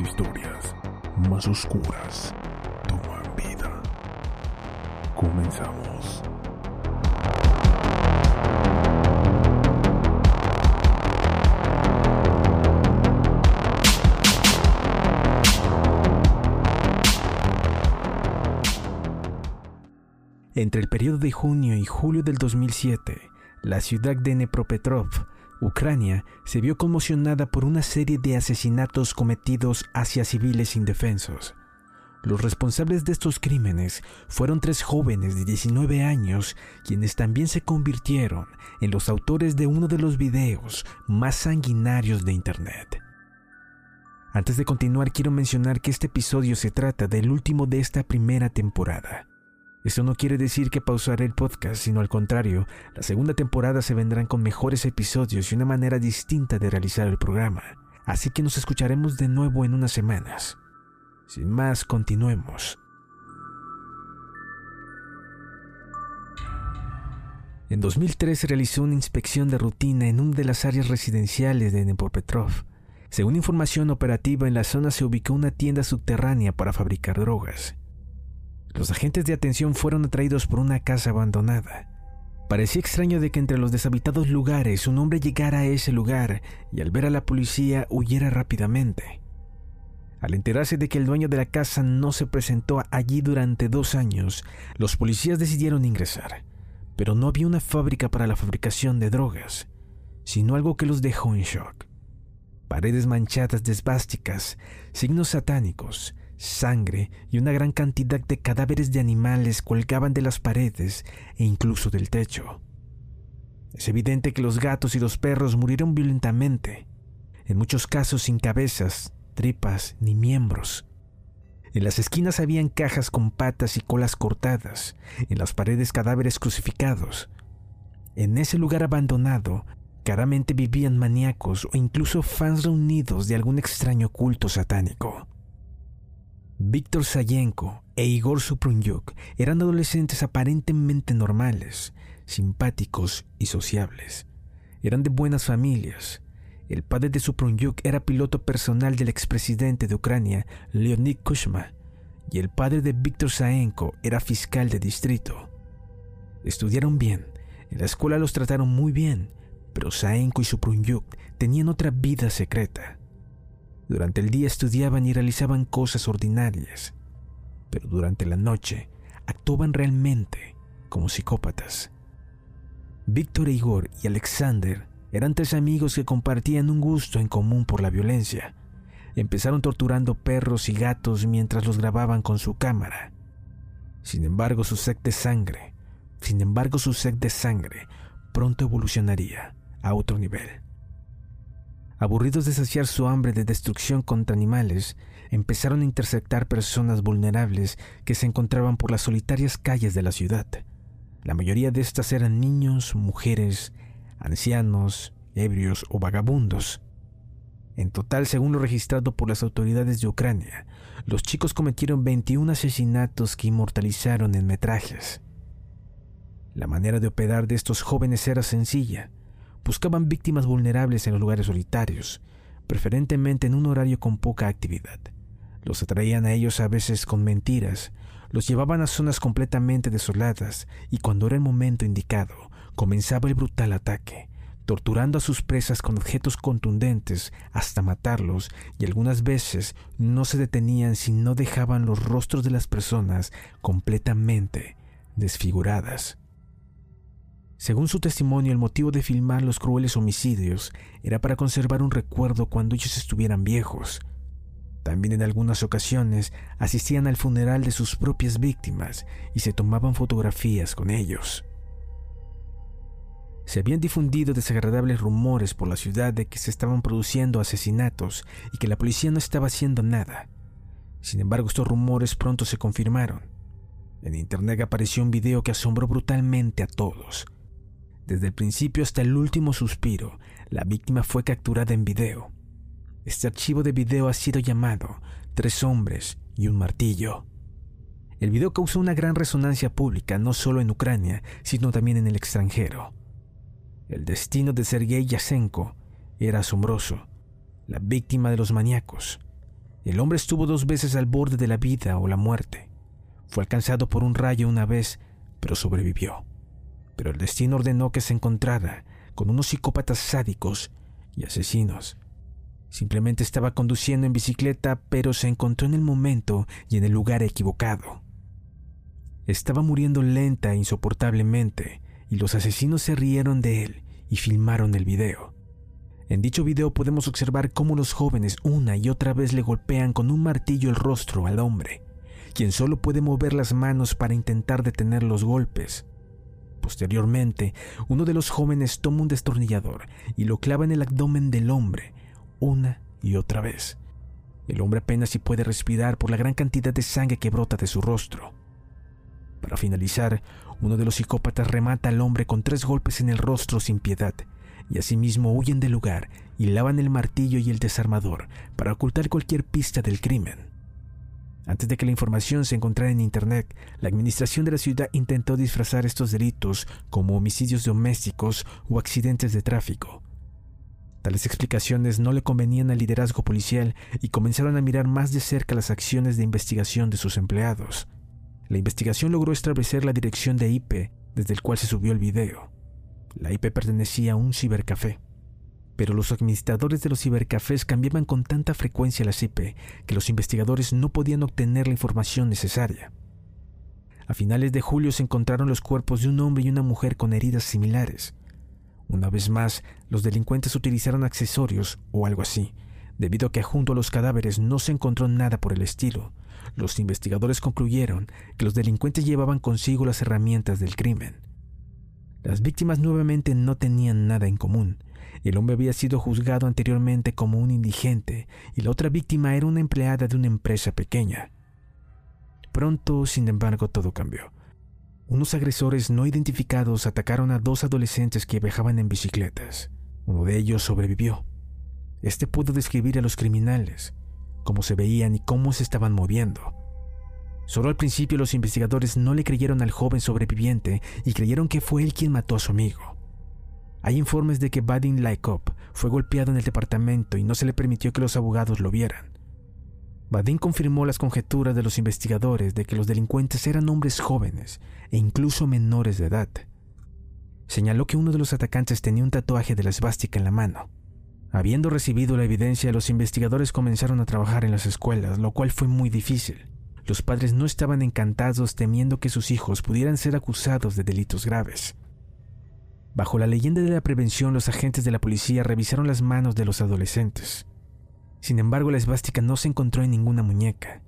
Historias más oscuras toman vida. Comenzamos. Entre el periodo de junio y julio del 2007, la ciudad de Dnepropetrovsk, Ucrania, se vio conmocionada por una serie de asesinatos cometidos hacia civiles indefensos. Los responsables de estos crímenes fueron tres jóvenes de 19 años, quienes también se convirtieron en los autores de uno de los videos más sanguinarios de Internet. Antes de continuar, quiero mencionar que este episodio se trata del último de esta primera temporada. Esto no quiere decir que pausaré el podcast, sino al contrario, la segunda temporada se vendrán con mejores episodios y una manera distinta de realizar el programa. Así que nos escucharemos de nuevo en unas semanas. Sin más, continuemos. En 2003 se realizó una inspección de rutina en una de las áreas residenciales de Nepopetrov. Según información operativa, en la zona se ubicó una tienda subterránea para fabricar drogas. Los agentes de atención fueron atraídos por una casa abandonada. Parecía extraño de que entre los deshabitados lugares un hombre llegara a ese lugar y al ver a la policía huyera rápidamente. Al enterarse de que el dueño de la casa no se presentó allí durante dos años, los policías decidieron ingresar, pero no había una fábrica para la fabricación de drogas, sino algo que los dejó en shock. Paredes manchadas de esvásticas, signos satánicos, sangre y una gran cantidad de cadáveres de animales colgaban de las paredes e incluso del techo. Es evidente que los gatos y los perros murieron violentamente, en muchos casos sin cabezas, tripas ni miembros. En las esquinas habían cajas con patas y colas cortadas, en las paredes cadáveres crucificados. En ese lugar abandonado, claramente vivían maníacos o incluso fans reunidos de algún extraño culto satánico. Víctor Sayenko e Igor Suprunyuk eran adolescentes aparentemente normales, simpáticos y sociables. Eran de buenas familias. El padre de Suprunyuk era piloto personal del expresidente de Ucrania, Leonid Kuchma, y el padre de Víctor Sayenko era fiscal de distrito. Estudiaron bien, en la escuela los trataron muy bien, pero Saenko y Suprunyuk tenían otra vida secreta. Durante el día estudiaban y realizaban cosas ordinarias, pero durante la noche actuaban realmente como psicópatas. Víctor Igor y Alexander eran tres amigos que compartían un gusto en común por la violencia. Empezaron torturando perros y gatos mientras los grababan con su cámara. Sin embargo, su sed de sangre, sin embargo, su sed de sangre pronto evolucionaría a otro nivel. Aburridos de saciar su hambre de destrucción contra animales, empezaron a interceptar personas vulnerables que se encontraban por las solitarias calles de la ciudad. La mayoría de estas eran niños, mujeres, ancianos, ebrios o vagabundos. En total, según lo registrado por las autoridades de Ucrania, los chicos cometieron 21 asesinatos que inmortalizaron en metrajes. La manera de operar de estos jóvenes era sencilla buscaban víctimas vulnerables en los lugares solitarios, preferentemente en un horario con poca actividad. Los atraían a ellos a veces con mentiras, los llevaban a zonas completamente desoladas y cuando era el momento indicado, comenzaba el brutal ataque, torturando a sus presas con objetos contundentes hasta matarlos y algunas veces no se detenían si no dejaban los rostros de las personas completamente desfiguradas. Según su testimonio, el motivo de filmar los crueles homicidios era para conservar un recuerdo cuando ellos estuvieran viejos. También en algunas ocasiones asistían al funeral de sus propias víctimas y se tomaban fotografías con ellos. Se habían difundido desagradables rumores por la ciudad de que se estaban produciendo asesinatos y que la policía no estaba haciendo nada. Sin embargo, estos rumores pronto se confirmaron. En internet apareció un video que asombró brutalmente a todos. Desde el principio hasta el último suspiro, la víctima fue capturada en video. Este archivo de video ha sido llamado Tres hombres y un martillo. El video causó una gran resonancia pública no solo en Ucrania, sino también en el extranjero. El destino de Sergei Yasenko era asombroso, la víctima de los maníacos. El hombre estuvo dos veces al borde de la vida o la muerte. Fue alcanzado por un rayo una vez, pero sobrevivió pero el destino ordenó que se encontrara con unos psicópatas sádicos y asesinos. Simplemente estaba conduciendo en bicicleta, pero se encontró en el momento y en el lugar equivocado. Estaba muriendo lenta e insoportablemente, y los asesinos se rieron de él y filmaron el video. En dicho video podemos observar cómo los jóvenes una y otra vez le golpean con un martillo el rostro al hombre, quien solo puede mover las manos para intentar detener los golpes. Posteriormente, uno de los jóvenes toma un destornillador y lo clava en el abdomen del hombre una y otra vez. El hombre apenas si puede respirar por la gran cantidad de sangre que brota de su rostro. Para finalizar, uno de los psicópatas remata al hombre con tres golpes en el rostro sin piedad, y asimismo huyen del lugar y lavan el martillo y el desarmador para ocultar cualquier pista del crimen. Antes de que la información se encontrara en Internet, la administración de la ciudad intentó disfrazar estos delitos como homicidios domésticos o accidentes de tráfico. Tales explicaciones no le convenían al liderazgo policial y comenzaron a mirar más de cerca las acciones de investigación de sus empleados. La investigación logró establecer la dirección de IP desde el cual se subió el video. La IP pertenecía a un cibercafé pero los administradores de los cibercafés cambiaban con tanta frecuencia la IP que los investigadores no podían obtener la información necesaria. A finales de julio se encontraron los cuerpos de un hombre y una mujer con heridas similares. Una vez más, los delincuentes utilizaron accesorios o algo así, debido a que junto a los cadáveres no se encontró nada por el estilo. Los investigadores concluyeron que los delincuentes llevaban consigo las herramientas del crimen. Las víctimas nuevamente no tenían nada en común, el hombre había sido juzgado anteriormente como un indigente y la otra víctima era una empleada de una empresa pequeña. Pronto, sin embargo, todo cambió. Unos agresores no identificados atacaron a dos adolescentes que viajaban en bicicletas. Uno de ellos sobrevivió. Este pudo describir a los criminales, cómo se veían y cómo se estaban moviendo. Solo al principio los investigadores no le creyeron al joven sobreviviente y creyeron que fue él quien mató a su amigo. Hay informes de que Vadim Laikop fue golpeado en el departamento y no se le permitió que los abogados lo vieran. Vadim confirmó las conjeturas de los investigadores de que los delincuentes eran hombres jóvenes e incluso menores de edad. Señaló que uno de los atacantes tenía un tatuaje de la esvástica en la mano. Habiendo recibido la evidencia, los investigadores comenzaron a trabajar en las escuelas, lo cual fue muy difícil. Los padres no estaban encantados temiendo que sus hijos pudieran ser acusados de delitos graves. Bajo la leyenda de la prevención, los agentes de la policía revisaron las manos de los adolescentes. Sin embargo, la esvástica no se encontró en ninguna muñeca,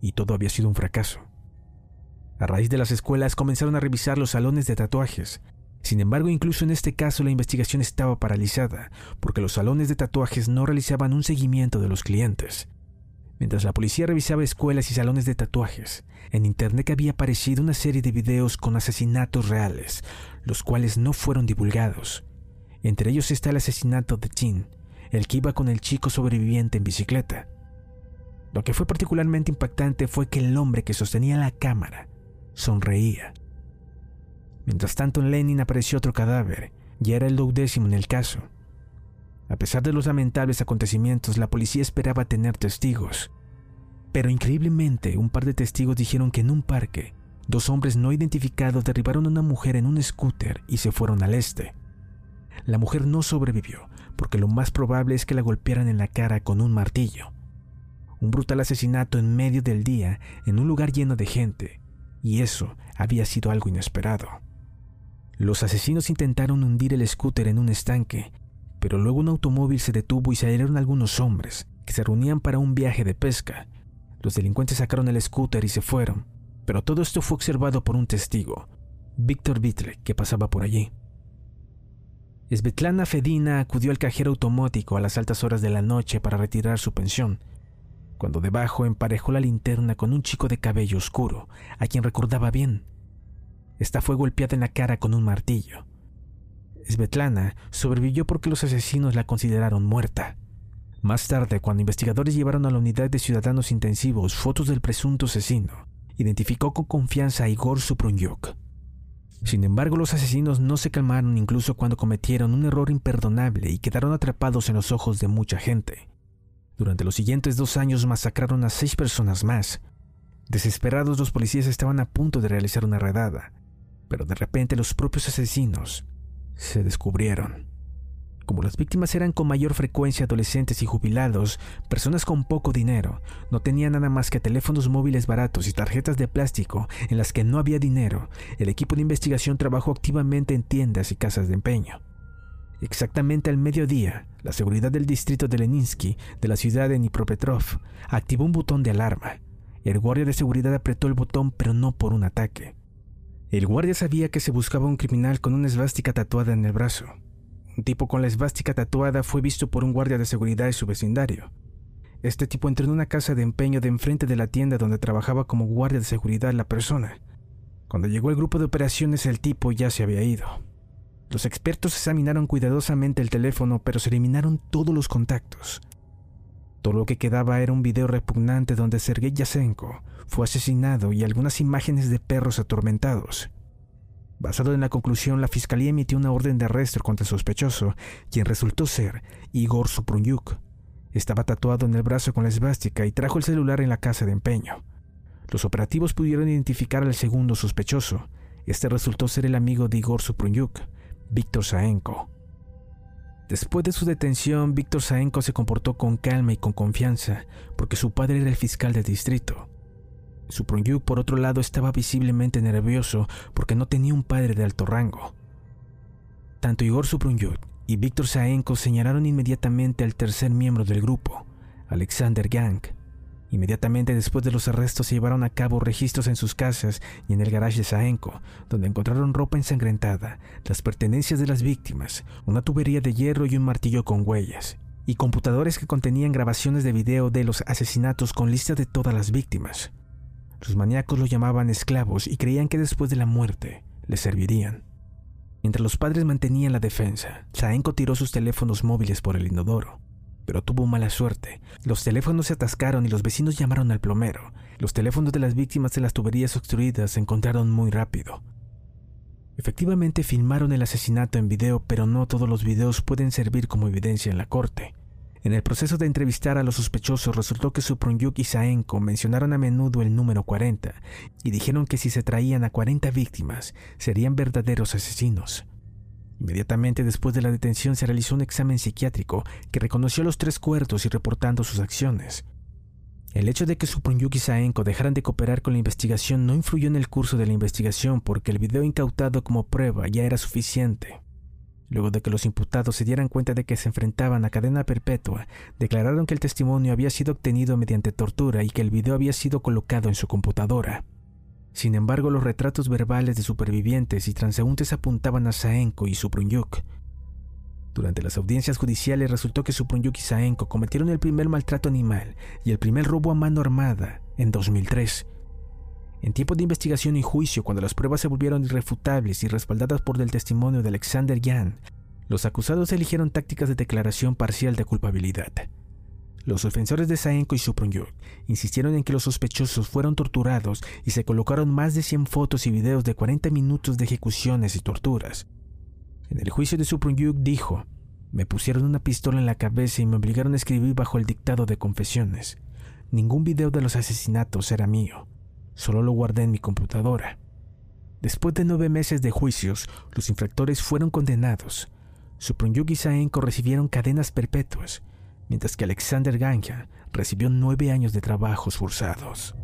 y todo había sido un fracaso. A raíz de las escuelas comenzaron a revisar los salones de tatuajes. Sin embargo, incluso en este caso la investigación estaba paralizada, porque los salones de tatuajes no realizaban un seguimiento de los clientes. Mientras la policía revisaba escuelas y salones de tatuajes, en Internet había aparecido una serie de videos con asesinatos reales, los cuales no fueron divulgados. Entre ellos está el asesinato de Jean, el que iba con el chico sobreviviente en bicicleta. Lo que fue particularmente impactante fue que el hombre que sostenía la cámara sonreía. Mientras tanto en Lenin apareció otro cadáver, y era el duodécimo en el caso. A pesar de los lamentables acontecimientos, la policía esperaba tener testigos. Pero increíblemente, un par de testigos dijeron que en un parque, dos hombres no identificados derribaron a una mujer en un scooter y se fueron al este. La mujer no sobrevivió, porque lo más probable es que la golpearan en la cara con un martillo. Un brutal asesinato en medio del día, en un lugar lleno de gente, y eso había sido algo inesperado. Los asesinos intentaron hundir el scooter en un estanque, pero luego un automóvil se detuvo y salieron algunos hombres que se reunían para un viaje de pesca. Los delincuentes sacaron el scooter y se fueron, pero todo esto fue observado por un testigo, Víctor Vitre, que pasaba por allí. Svetlana Fedina acudió al cajero automático a las altas horas de la noche para retirar su pensión, cuando debajo emparejó la linterna con un chico de cabello oscuro, a quien recordaba bien. Esta fue golpeada en la cara con un martillo. Svetlana sobrevivió porque los asesinos la consideraron muerta. Más tarde, cuando investigadores llevaron a la unidad de ciudadanos intensivos fotos del presunto asesino, identificó con confianza a Igor Suprunyuk. Sin embargo, los asesinos no se calmaron incluso cuando cometieron un error imperdonable y quedaron atrapados en los ojos de mucha gente. Durante los siguientes dos años masacraron a seis personas más. Desesperados, los policías estaban a punto de realizar una redada, pero de repente los propios asesinos se descubrieron. Como las víctimas eran con mayor frecuencia adolescentes y jubilados, personas con poco dinero, no tenían nada más que teléfonos móviles baratos y tarjetas de plástico en las que no había dinero, el equipo de investigación trabajó activamente en tiendas y casas de empeño. Exactamente al mediodía, la seguridad del distrito de Leninsky de la ciudad de Dnipropetrov activó un botón de alarma. El guardia de seguridad apretó el botón pero no por un ataque. El guardia sabía que se buscaba un criminal con una esvástica tatuada en el brazo. Un tipo con la esvástica tatuada fue visto por un guardia de seguridad de su vecindario. Este tipo entró en una casa de empeño de enfrente de la tienda donde trabajaba como guardia de seguridad la persona. Cuando llegó el grupo de operaciones el tipo ya se había ido. Los expertos examinaron cuidadosamente el teléfono pero se eliminaron todos los contactos. Todo lo que quedaba era un video repugnante donde Sergei Yasenko fue asesinado y algunas imágenes de perros atormentados. Basado en la conclusión, la fiscalía emitió una orden de arresto contra el sospechoso, quien resultó ser Igor Suprunyuk. Estaba tatuado en el brazo con la esvástica y trajo el celular en la casa de empeño. Los operativos pudieron identificar al segundo sospechoso. Este resultó ser el amigo de Igor Suprunyuk, Víctor Saenko. Después de su detención, Víctor Saenko se comportó con calma y con confianza, porque su padre era el fiscal del distrito. Suprunyuk, por otro lado, estaba visiblemente nervioso porque no tenía un padre de alto rango. Tanto Igor Suprunyuk y Víctor Saenko señalaron inmediatamente al tercer miembro del grupo, Alexander Gang. Inmediatamente después de los arrestos se llevaron a cabo registros en sus casas y en el garage de Saenko, donde encontraron ropa ensangrentada, las pertenencias de las víctimas, una tubería de hierro y un martillo con huellas, y computadores que contenían grabaciones de video de los asesinatos con lista de todas las víctimas. Los maníacos lo llamaban esclavos y creían que después de la muerte les servirían. Mientras los padres mantenían la defensa, Saenko tiró sus teléfonos móviles por el inodoro. Pero tuvo mala suerte. Los teléfonos se atascaron y los vecinos llamaron al plomero. Los teléfonos de las víctimas de las tuberías obstruidas se encontraron muy rápido. Efectivamente filmaron el asesinato en video, pero no todos los videos pueden servir como evidencia en la corte. En el proceso de entrevistar a los sospechosos resultó que Suprunyuk y Saenko mencionaron a menudo el número 40 y dijeron que si se traían a 40 víctimas serían verdaderos asesinos. Inmediatamente después de la detención se realizó un examen psiquiátrico que reconoció los tres cuerpos y reportando sus acciones. El hecho de que Suprunyuk y Saenko dejaran de cooperar con la investigación no influyó en el curso de la investigación porque el video incautado como prueba ya era suficiente. Luego de que los imputados se dieran cuenta de que se enfrentaban a cadena perpetua, declararon que el testimonio había sido obtenido mediante tortura y que el video había sido colocado en su computadora. Sin embargo, los retratos verbales de supervivientes y transeúntes apuntaban a Saenko y Suprunyuk. Durante las audiencias judiciales resultó que Suprunyuk y Saenko cometieron el primer maltrato animal y el primer robo a mano armada en 2003 en tiempo de investigación y juicio, cuando las pruebas se volvieron irrefutables y respaldadas por el testimonio de Alexander Yan, los acusados eligieron tácticas de declaración parcial de culpabilidad. Los defensores de Saenko y Suprunyuk insistieron en que los sospechosos fueron torturados y se colocaron más de 100 fotos y videos de 40 minutos de ejecuciones y torturas. En el juicio de Suprunyuk dijo, Me pusieron una pistola en la cabeza y me obligaron a escribir bajo el dictado de confesiones. Ningún video de los asesinatos era mío, solo lo guardé en mi computadora. Después de nueve meses de juicios, los infractores fueron condenados. Supronyuk y Saenko recibieron cadenas perpetuas, mientras que Alexander Ganja recibió nueve años de trabajos forzados.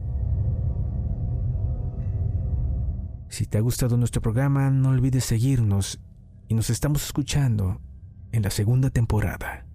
Si te ha gustado nuestro programa, no olvides seguirnos y nos estamos escuchando en la segunda temporada.